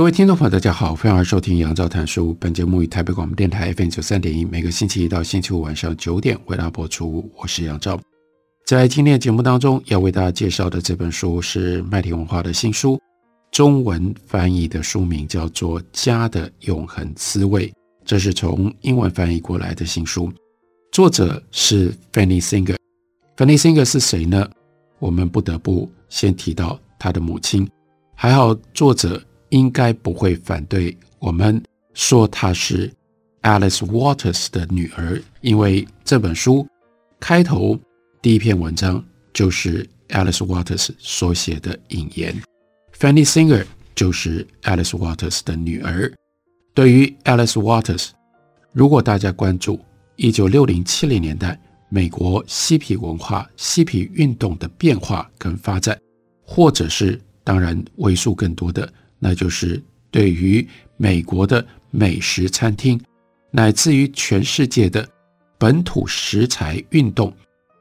各位听众朋友，大家好，欢迎收听杨照谈书。本节目以台北广播电台 FM 九三点一，每个星期一到星期五晚上九点为大家播出。我是杨照。在今天的节目当中，要为大家介绍的这本书是麦田文化的新书，中文翻译的书名叫做《家的永恒滋味》，这是从英文翻译过来的新书，作者是 Fanny Singer。Fanny Singer 是谁呢？我们不得不先提到他的母亲。还好，作者。应该不会反对我们说她是 Alice Waters 的女儿，因为这本书开头第一篇文章就是 Alice Waters 所写的引言。Fanny Singer 就是 Alice Waters 的女儿。对于 Alice Waters，如果大家关注一九六零七零年代美国嬉皮文化、嬉皮运动的变化跟发展，或者是当然为数更多的。那就是对于美国的美食餐厅，乃至于全世界的本土食材运动，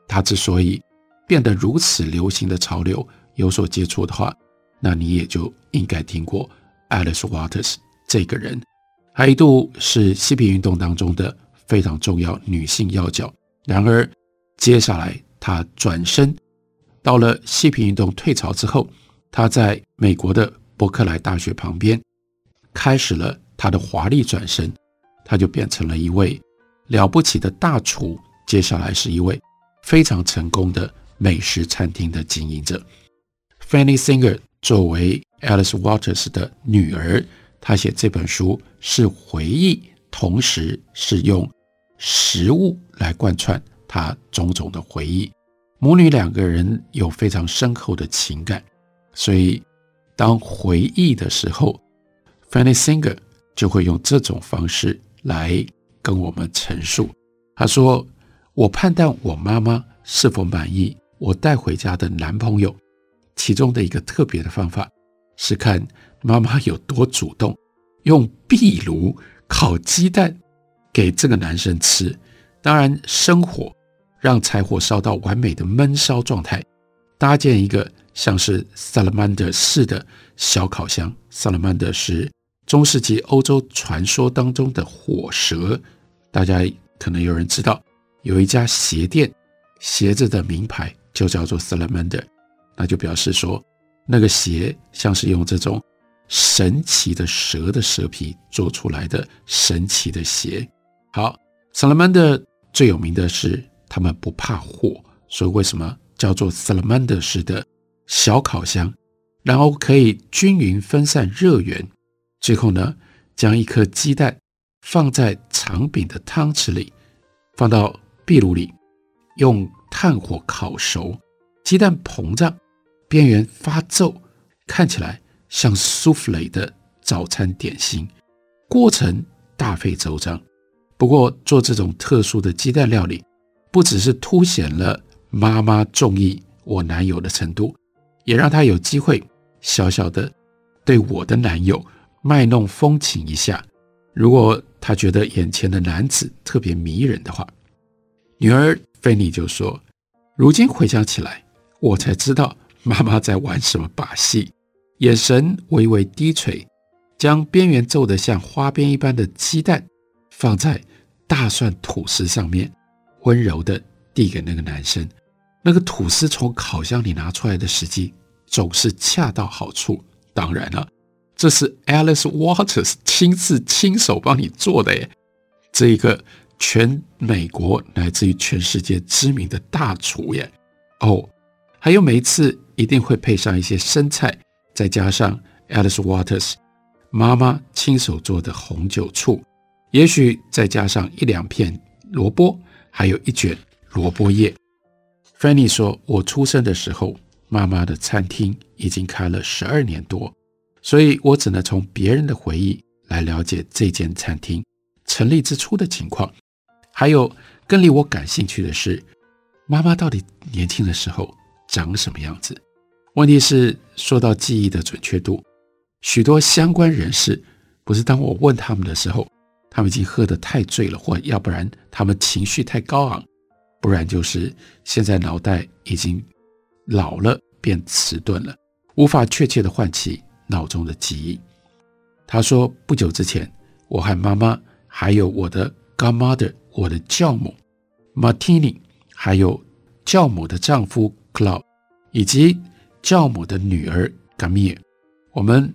它之所以变得如此流行的潮流有所接触的话，那你也就应该听过 Alice Waters 这个人，她一度是嬉皮运动当中的非常重要女性要角。然而，接下来她转身到了嬉皮运动退潮之后，她在美国的。伯克莱大学旁边，开始了他的华丽转身，他就变成了一位了不起的大厨。接下来是一位非常成功的美食餐厅的经营者。Fanny Singer 作为 Alice Waters 的女儿，她写这本书是回忆，同时是用食物来贯穿她种种的回忆。母女两个人有非常深厚的情感，所以。当回忆的时候，Fanny Singer 就会用这种方式来跟我们陈述。他说：“我判断我妈妈是否满意我带回家的男朋友，其中的一个特别的方法是看妈妈有多主动，用壁炉烤鸡蛋给这个男生吃。当然，生火让柴火烧到完美的闷烧状态，搭建一个。”像是 Salamander 式的小烤箱，Salamander 是中世纪欧洲传说当中的火蛇。大家可能有人知道，有一家鞋店，鞋子的名牌就叫做 Salamander，那就表示说那个鞋像是用这种神奇的蛇的蛇皮做出来的神奇的鞋。好，Salamander 最有名的是他们不怕火，所以为什么叫做 Salamander 式的？小烤箱，然后可以均匀分散热源。最后呢，将一颗鸡蛋放在长柄的汤匙里，放到壁炉里，用炭火烤熟。鸡蛋膨胀，边缘发皱，看起来像苏芙蕾的早餐点心。过程大费周章。不过做这种特殊的鸡蛋料理，不只是凸显了妈妈中意我男友的程度。也让他有机会小小的对我的男友卖弄风情一下。如果他觉得眼前的男子特别迷人的话，女儿菲尼就说：“如今回想起来，我才知道妈妈在玩什么把戏。”眼神微微低垂，将边缘皱得像花边一般的鸡蛋放在大蒜吐司上面，温柔地递给那个男生。那个吐司从烤箱里拿出来的时机。总是恰到好处。当然了，这是 Alice Waters 亲自亲手帮你做的耶，这一个全美国乃至于全世界知名的大厨耶。哦，还有每一次一定会配上一些生菜，再加上 Alice Waters 妈妈亲手做的红酒醋，也许再加上一两片萝卜，还有一卷萝卜叶。Fanny 说：“我出生的时候。”妈妈的餐厅已经开了十二年多，所以我只能从别人的回忆来了解这间餐厅成立之初的情况。还有更令我感兴趣的是，妈妈到底年轻的时候长什么样子？问题是，说到记忆的准确度，许多相关人士不是当我问他们的时候，他们已经喝得太醉了，或要不然他们情绪太高昂，不然就是现在脑袋已经老了，变迟钝了，无法确切地唤起脑中的记忆。他说，不久之前，我和妈妈还有我的 godmother，我的教母 Martini，还有教母的丈夫 Claude，以及教母的女儿 Gamil 我们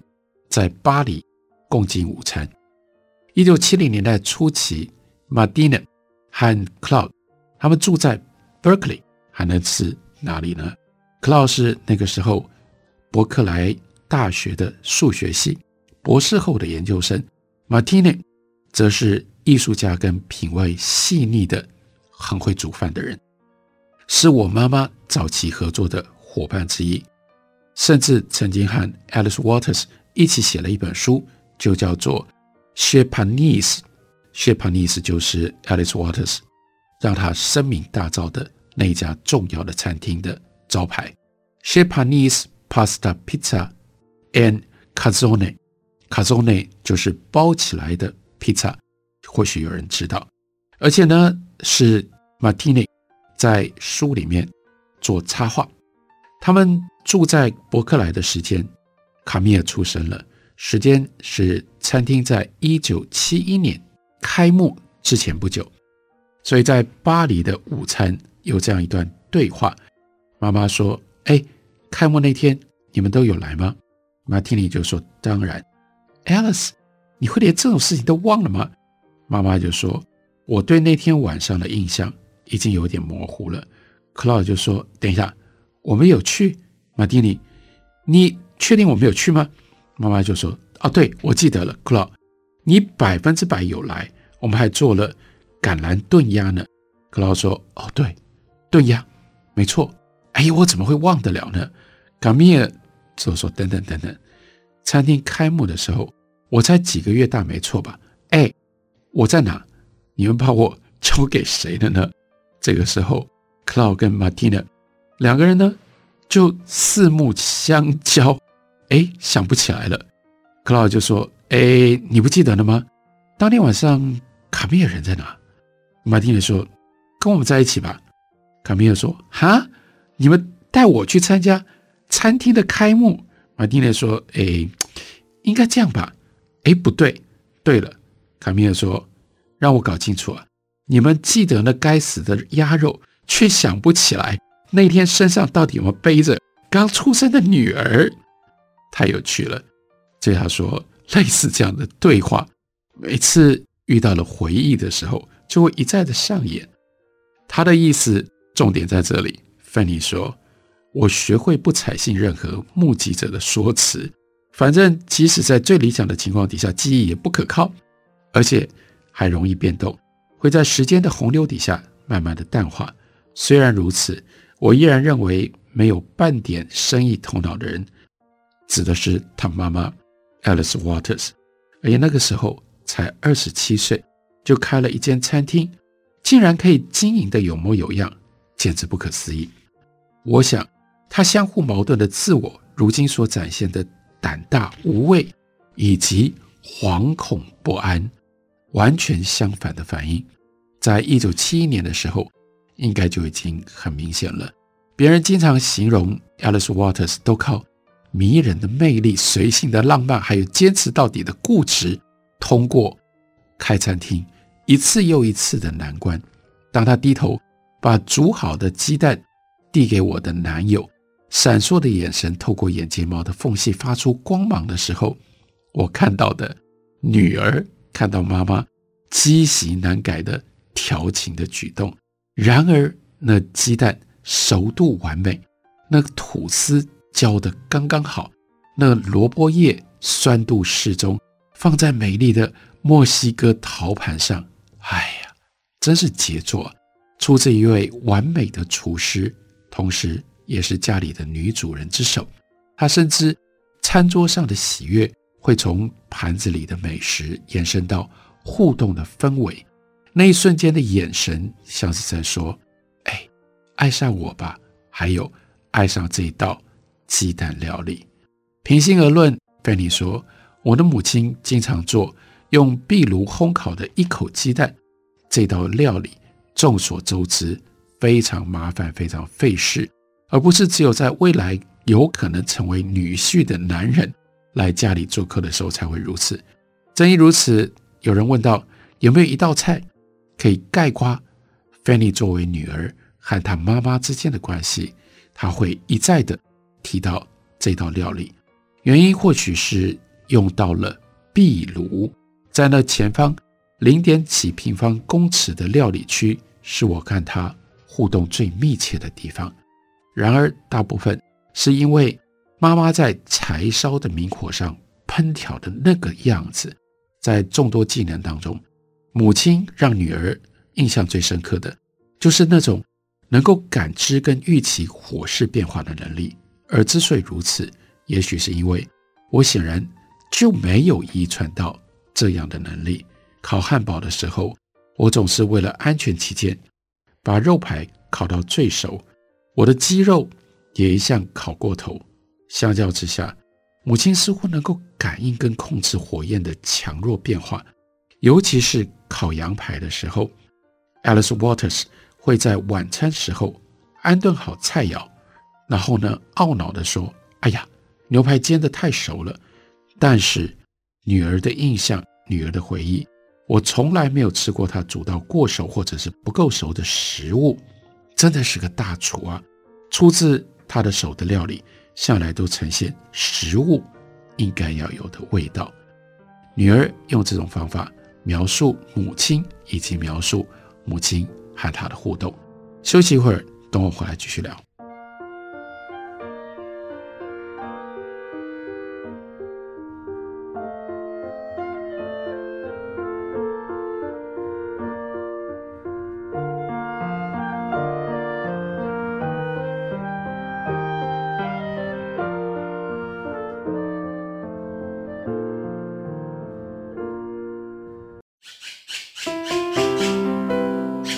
在巴黎共进午餐。一九七零年代初期，Martina 和 Claude 他们住在 Berkeley，还能是哪里呢？Claude 是那个时候伯克莱大学的数学系博士后的研究生，Martina 则是艺术家跟品味细腻的、很会煮饭的人，是我妈妈早期合作的伙伴之一，甚至曾经和 Alice Waters 一起写了一本书，就叫做。Chez Panisse，Chez Panisse 就是 Alice Waters 让他声名大噪的那家重要的餐厅的招牌。Chez Panisse Pasta Pizza and Cazone。Cazone 就是包起来的 pizza，，或许有人知道。而且呢，是 Martini 在书里面做插画。他们住在伯克莱的时间，卡米尔出生了。时间是餐厅在一九七一年开幕之前不久，所以在巴黎的午餐有这样一段对话。妈妈说：“哎，开幕那天你们都有来吗？”马蒂尼就说：“当然。”Alice，你会连这种事情都忘了吗？妈妈就说：“我对那天晚上的印象已经有点模糊了。”克劳就说：“等一下，我们有去？”马蒂尼，你确定我们有去吗？妈妈就说：“哦，对，我记得了，Claude，你百分之百有来，我们还做了橄榄炖鸭呢。克劳说：“哦，对，炖鸭，没错。哎，我怎么会忘得了呢？”卡米尔就说：“等等等等，餐厅开幕的时候，我才几个月大，没错吧？哎，我在哪？你们把我交给谁了呢？”这个时候，Claude 跟 Martina 两个人呢，就四目相交。哎，想不起来了。克劳就说：“哎，你不记得了吗？当天晚上卡米尔人在哪？”马蒂娜说：“跟我们在一起吧。”卡米尔说：“哈，你们带我去参加餐厅的开幕？”马丁内说：“哎，应该这样吧？”哎，不对。对了，卡米尔说：“让我搞清楚啊，你们记得那该死的鸭肉，却想不起来那天身上到底有没有背着刚出生的女儿。”太有趣了，这他说，类似这样的对话，每次遇到了回忆的时候，就会一再的上演。他的意思重点在这里。范妮说：“我学会不采信任何目击者的说辞，反正即使在最理想的情况底下，记忆也不可靠，而且还容易变动，会在时间的洪流底下慢慢的淡化。虽然如此，我依然认为没有半点生意头脑的人。”指的是他妈妈 Alice Waters，而且那个时候才二十七岁，就开了一间餐厅，竟然可以经营的有模有样，简直不可思议。我想，他相互矛盾的自我，如今所展现的胆大无畏以及惶恐不安，完全相反的反应，在一九七一年的时候，应该就已经很明显了。别人经常形容 Alice Waters 都靠。迷人的魅力、随性的浪漫，还有坚持到底的固执，通过开餐厅一次又一次的难关。当他低头把煮好的鸡蛋递给我的男友，闪烁的眼神透过眼睫毛的缝隙发出光芒的时候，我看到的女儿看到妈妈积习难改的调情的举动。然而，那鸡蛋熟度完美，那吐司。浇得刚刚好，那萝卜叶酸度适中，放在美丽的墨西哥陶盘上，哎呀，真是杰作，啊出自一位完美的厨师，同时也是家里的女主人之手。她深知餐桌上的喜悦会从盘子里的美食延伸到互动的氛围。那一瞬间的眼神，像是在说：“哎，爱上我吧。”还有，爱上这一道鸡蛋料理。平心而论，芬妮说：“我的母亲经常做用壁炉烘烤的一口鸡蛋这道料理。众所周知，非常麻烦，非常费事，而不是只有在未来有可能成为女婿的男人来家里做客的时候才会如此。正因如此，有人问到有没有一道菜可以概括 Fanny 作为女儿和她妈妈之间的关系，她会一再的提到这道料理。原因或许是用到了壁炉，在那前方零点几平方公尺的料理区。是我看他互动最密切的地方。然而，大部分是因为妈妈在柴烧的明火上烹调的那个样子。在众多技能当中，母亲让女儿印象最深刻的，就是那种能够感知跟预期火势变化的能力。而之所以如此，也许是因为我显然就没有遗传到这样的能力。烤汉堡的时候。我总是为了安全起见，把肉排烤到最熟。我的鸡肉也一向烤过头。相较之下，母亲似乎能够感应跟控制火焰的强弱变化，尤其是烤羊排的时候。Alice Waters 会在晚餐时候安顿好菜肴，然后呢，懊恼地说：“哎呀，牛排煎得太熟了。”但是女儿的印象，女儿的回忆。我从来没有吃过他煮到过熟或者是不够熟的食物，真的是个大厨啊！出自他的手的料理，向来都呈现食物应该要有的味道。女儿用这种方法描述母亲，以及描述母亲和他的互动。休息一会儿，等我回来继续聊。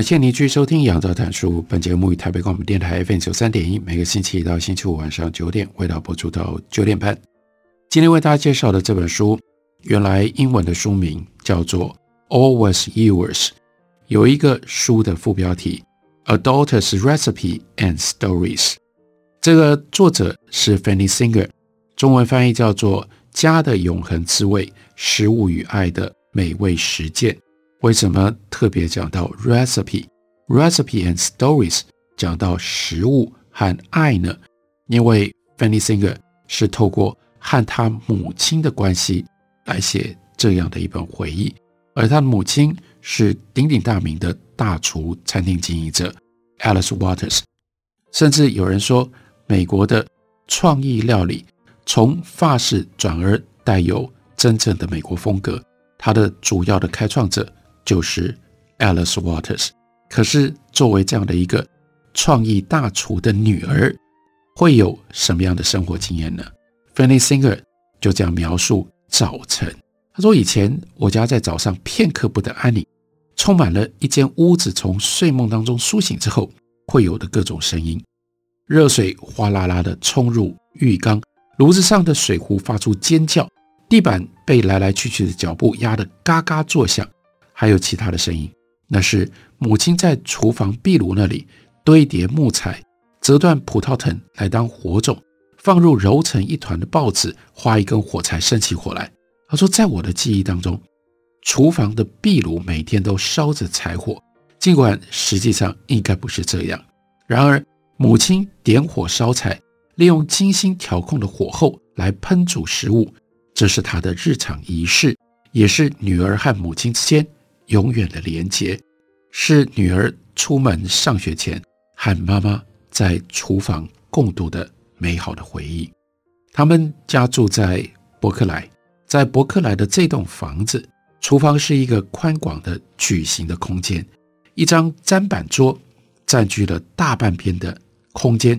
感谢您继续收听《杨照谈书》。本节目于台北广播电台 FM 九三点一，每个星期一到星期五晚上九点，为大家播出到九点半。今天为大家介绍的这本书，原来英文的书名叫做《Always Yours》，有一个书的副标题《A Daughter's Recipe and Stories》。这个作者是 Fanny Singer，中文翻译叫做《家的永恒滋味：食物与爱的美味实践》。为什么特别讲到 recipe、recipe and stories，讲到食物和爱呢？因为 Fanny Singer 是透过和他母亲的关系来写这样的一本回忆，而他的母亲是鼎鼎大名的大厨、餐厅经营者 Alice Waters，甚至有人说，美国的创意料理从法式转而带有真正的美国风格。它的主要的开创者就是 Alice Waters。可是，作为这样的一个创意大厨的女儿，会有什么样的生活经验呢？Fanny Singer 就这样描述早晨。他说：“以前我家在早上片刻不得安宁，充满了一间屋子，从睡梦当中苏醒之后会有的各种声音。热水哗啦啦地冲入浴缸，炉子上的水壶发出尖叫，地板被来来去去的脚步压得嘎嘎作响，还有其他的声音。那是母亲在厨房壁炉那里堆叠木材，折断葡萄藤来当火种，放入揉成一团的报纸，划一根火柴，生起火来。”他说，在我的记忆当中，厨房的壁炉每天都烧着柴火，尽管实际上应该不是这样。然而，母亲点火烧柴，利用精心调控的火候来烹煮食物，这是她的日常仪式，也是女儿和母亲之间永远的连结，是女儿出门上学前和妈妈在厨房共度的美好的回忆。他们家住在伯克莱。在伯克莱的这栋房子，厨房是一个宽广的矩形的空间，一张砧板桌占据了大半边的空间。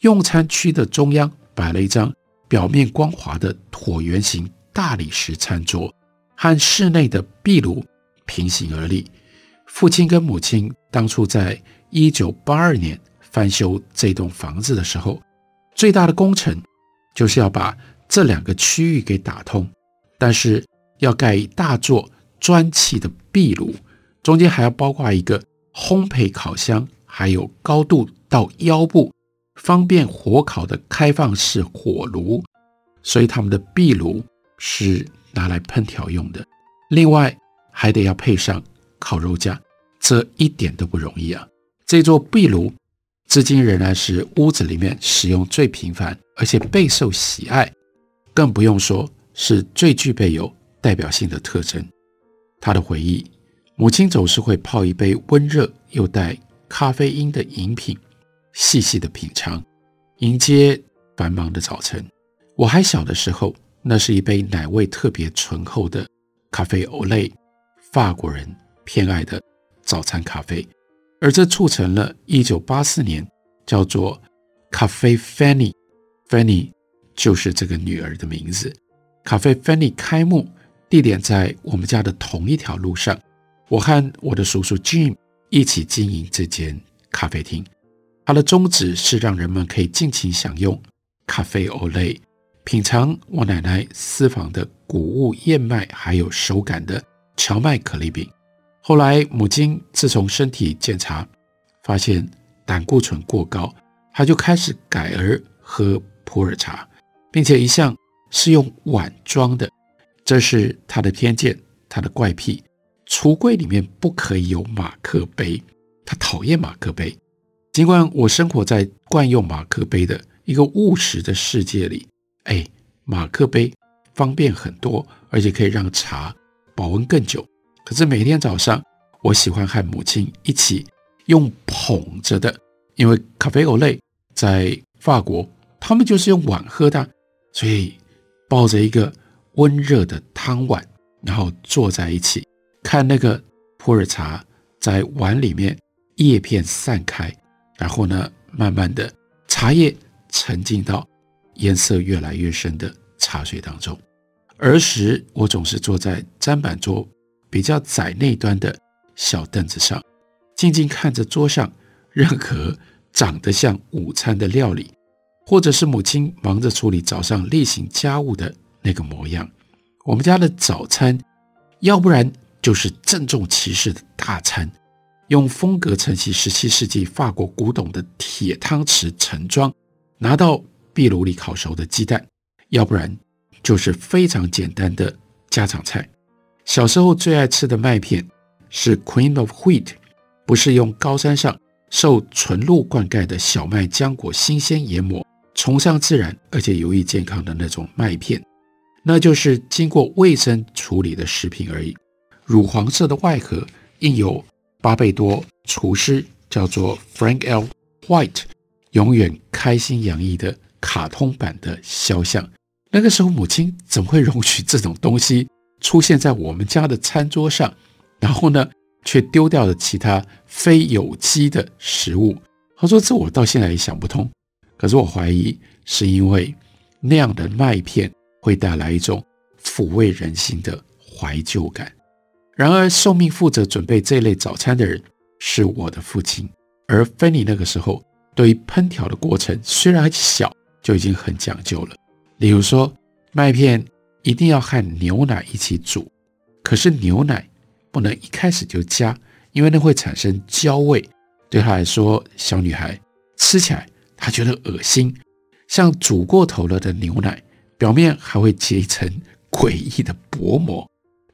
用餐区的中央摆了一张表面光滑的椭圆形大理石餐桌，和室内的壁炉平行而立。父亲跟母亲当初在一九八二年翻修这栋房子的时候，最大的工程就是要把这两个区域给打通。但是要盖一大座砖砌的壁炉，中间还要包括一个烘焙烤箱，还有高度到腰部、方便火烤的开放式火炉，所以他们的壁炉是拿来烹调用的。另外还得要配上烤肉架，这一点都不容易啊！这座壁炉至今仍然是屋子里面使用最频繁，而且备受喜爱，更不用说。是最具备有代表性的特征。他的回忆，母亲总是会泡一杯温热又带咖啡因的饮品，细细的品尝，迎接繁忙的早晨。我还小的时候，那是一杯奶味特别醇厚的咖啡欧蕾，法国人偏爱的早餐咖啡。而这促成了1984年叫做咖啡 Fanny，Fanny 就是这个女儿的名字。咖啡 Fanny 开幕地点在我们家的同一条路上，我和我的叔叔 Jim 一起经营这间咖啡厅。它的宗旨是让人们可以尽情享用咖啡 Olay，品尝我奶奶私房的谷物燕麦，还有手感的荞麦可丽饼。后来母亲自从身体检查发现胆固醇过高，她就开始改而喝普洱茶，并且一向。是用碗装的，这是他的偏见，他的怪癖。橱柜里面不可以有马克杯，他讨厌马克杯。尽管我生活在惯用马克杯的一个务实的世界里，哎，马克杯方便很多，而且可以让茶保温更久。可是每天早上，我喜欢和母亲一起用捧着的，因为咖啡欧蕾在法国，他们就是用碗喝的，所以。抱着一个温热的汤碗，然后坐在一起看那个普洱茶在碗里面叶片散开，然后呢，慢慢的茶叶沉浸到颜色越来越深的茶水当中。儿时我总是坐在砧板桌比较窄那端的小凳子上，静静看着桌上任何长得像午餐的料理。或者是母亲忙着处理早上例行家务的那个模样，我们家的早餐，要不然就是郑重其事的大餐，用风格承袭十七世纪法国古董的铁汤匙盛装，拿到壁炉里烤熟的鸡蛋，要不然就是非常简单的家常菜。小时候最爱吃的麦片是 Queen of Wheat，不是用高山上受纯露灌溉的小麦浆果新鲜研磨。崇尚自然而且有益健康的那种麦片，那就是经过卫生处理的食品而已。乳黄色的外壳印有巴贝多厨师叫做 Frank L. White，永远开心洋溢的卡通版的肖像。那个时候母亲怎么会容许这种东西出现在我们家的餐桌上，然后呢，却丢掉了其他非有机的食物。他说：“这我到现在也想不通。可是我怀疑是因为那样的麦片会带来一种抚慰人心的怀旧感。然而，受命负责准备这类早餐的人是我的父亲，而芬妮那个时候对于烹调的过程虽然还小，就已经很讲究了。例如说，麦片一定要和牛奶一起煮，可是牛奶不能一开始就加，因为那会产生焦味。”对她来说，小女孩吃起来她觉得恶心，像煮过头了的牛奶，表面还会结一层诡异的薄膜。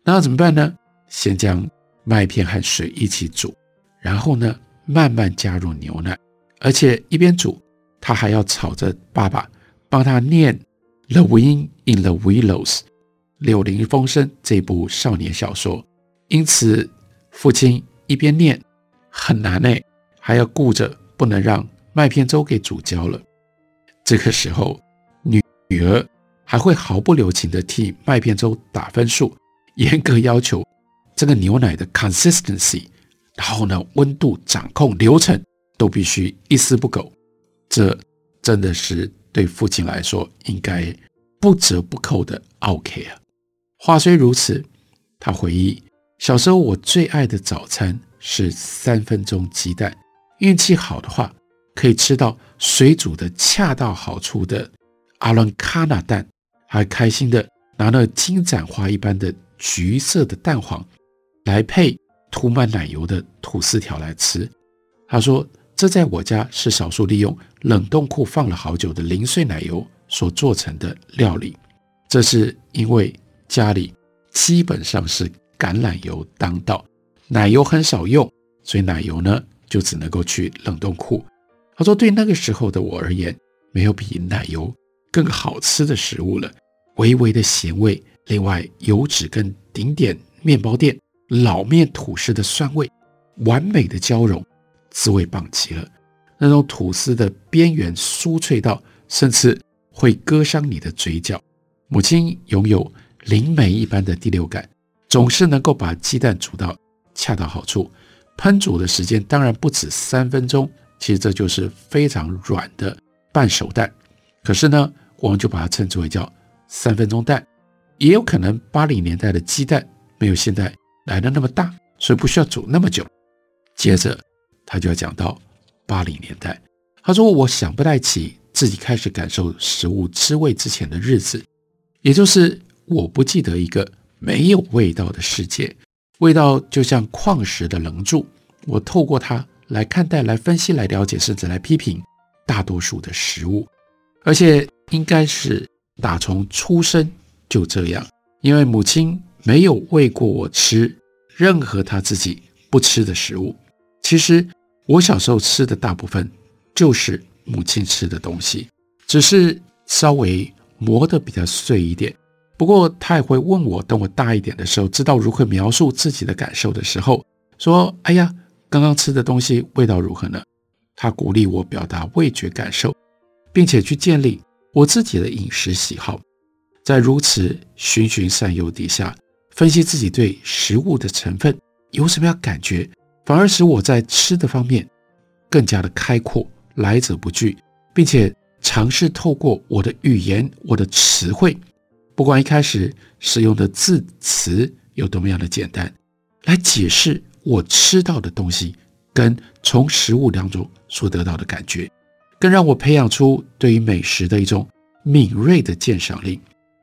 那怎么办呢？先将麦片和水一起煮，然后呢，慢慢加入牛奶，而且一边煮，她还要吵着爸爸帮她念《The Wind in the Willows》柳林风声这部少年小说。因此，父亲一边念很难哎。还要顾着不能让麦片粥给煮焦了。这个时候，女女儿还会毫不留情地替麦片粥打分数，严格要求这个牛奶的 consistency，然后呢，温度掌控流程都必须一丝不苟。这真的是对父亲来说应该不折不扣的 OK 啊。话虽如此，他回忆小时候我最爱的早餐是三分钟鸡蛋。运气好的话，可以吃到水煮的恰到好处的阿伦卡纳蛋，还开心的拿了金盏花一般的橘色的蛋黄来配涂满奶油的吐司条来吃。他说，这在我家是少数利用冷冻库放了好久的零碎奶油所做成的料理。这是因为家里基本上是橄榄油当道，奶油很少用，所以奶油呢，就只能够去冷冻库。他说：“对那个时候的我而言，没有比奶油更好吃的食物了。微微的咸味，另外油脂跟顶点面包店老面吐司的酸味，完美的交融，滋味棒极了。那种吐司的边缘酥脆到，甚至会割伤你的嘴角。母亲拥有灵媒一般的第六感，总是能够把鸡蛋煮到恰到好处。”烹煮的时间当然不止三分钟，其实这就是非常软的半熟蛋。可是呢，我们就把它称之为叫三分钟蛋。也有可能八零年代的鸡蛋没有现在来的那么大，所以不需要煮那么久。接着他就要讲到八零年代，他说：“我想不太起自己开始感受食物滋味之前的日子，也就是我不记得一个没有味道的世界。”味道就像矿石的棱柱，我透过它来看待、来分析、来了解，甚至来批评大多数的食物，而且应该是打从出生就这样，因为母亲没有喂过我吃任何她自己不吃的食物。其实我小时候吃的大部分就是母亲吃的东西，只是稍微磨得比较碎一点。不过他也会问我，等我大一点的时候，知道如何描述自己的感受的时候，说：“哎呀，刚刚吃的东西味道如何呢？”他鼓励我表达味觉感受，并且去建立我自己的饮食喜好。在如此循循善诱底下，分析自己对食物的成分有什么样感觉，反而使我在吃的方面更加的开阔，来者不拒，并且尝试透过我的语言、我的词汇。不管一开始使用的字词有多么样的简单，来解释我吃到的东西跟从食物当中所得到的感觉，更让我培养出对于美食的一种敏锐的鉴赏力。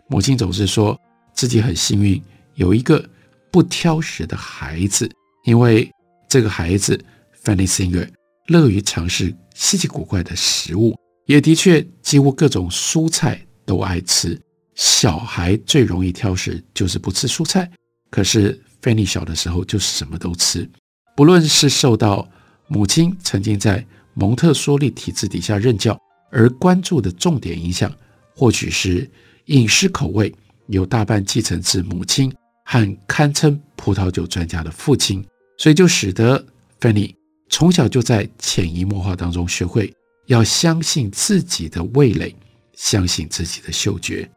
母亲总是说自己很幸运有一个不挑食的孩子，因为这个孩子 Fanny Singer 乐于尝试稀奇古怪的食物，也的确几乎各种蔬菜都爱吃。小孩最容易挑食，就是不吃蔬菜。可是 Fanny 小的时候就什么都吃，不论是受到母亲曾经在蒙特梭利体制底下任教而关注的重点影响，或许是饮食口味有大半继承自母亲和堪称葡萄酒专家的父亲，所以就使得菲尼从小就在潜移默化当中学会要相信自己的味蕾，相信自己的嗅觉。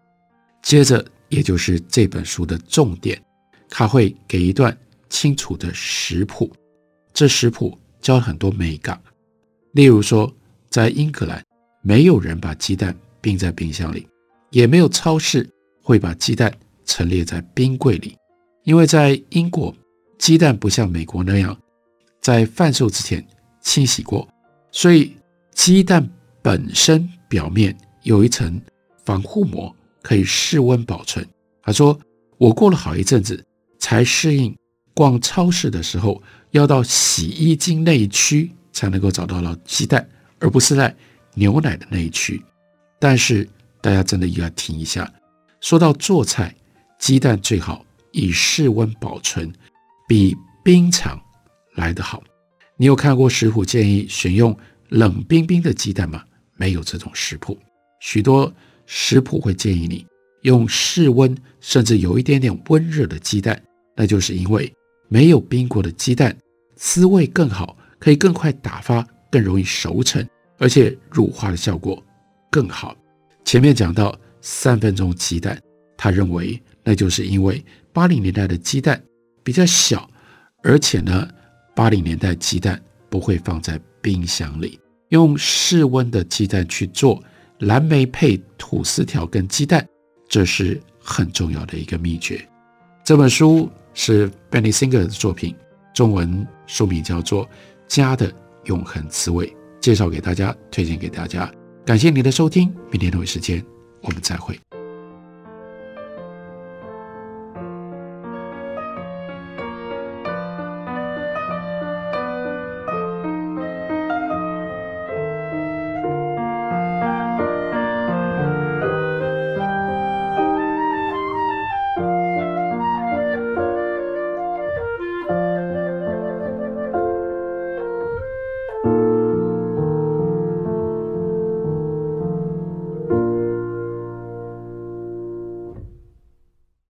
接着也就是这本书的重点，他会给一段清楚的食谱。这食谱教了很多美感，例如说，在英格兰，没有人把鸡蛋冰在冰箱里，也没有超市会把鸡蛋陈列在冰柜里，因为在英国，鸡蛋不像美国那样在贩售之前清洗过，所以鸡蛋本身表面有一层防护膜，可以室温保存。他说：“我过了好一阵子才适应，逛超市的时候要到洗衣精那一区才能够找到了鸡蛋，而不是在牛奶的那一区。”但是大家真的要听一下，说到做菜，鸡蛋最好以室温保存，比冰场来得好。你有看过食谱建议选用冷冰冰的鸡蛋吗？没有这种食谱，许多食谱会建议你。用室温甚至有一点点温热的鸡蛋，那就是因为没有冰过的鸡蛋滋味更好，可以更快打发，更容易熟成，而且乳化的效果更好。前面讲到三分钟鸡蛋，他认为那就是因为八零年代的鸡蛋比较小，而且呢，八零年代鸡蛋不会放在冰箱里，用室温的鸡蛋去做蓝莓配吐司条跟鸡蛋。这是很重要的一个秘诀。这本书是 Benny Singer 的作品，中文书名叫做《家的永恒滋味》，介绍给大家，推荐给大家。感谢您的收听，明天同一时间我们再会。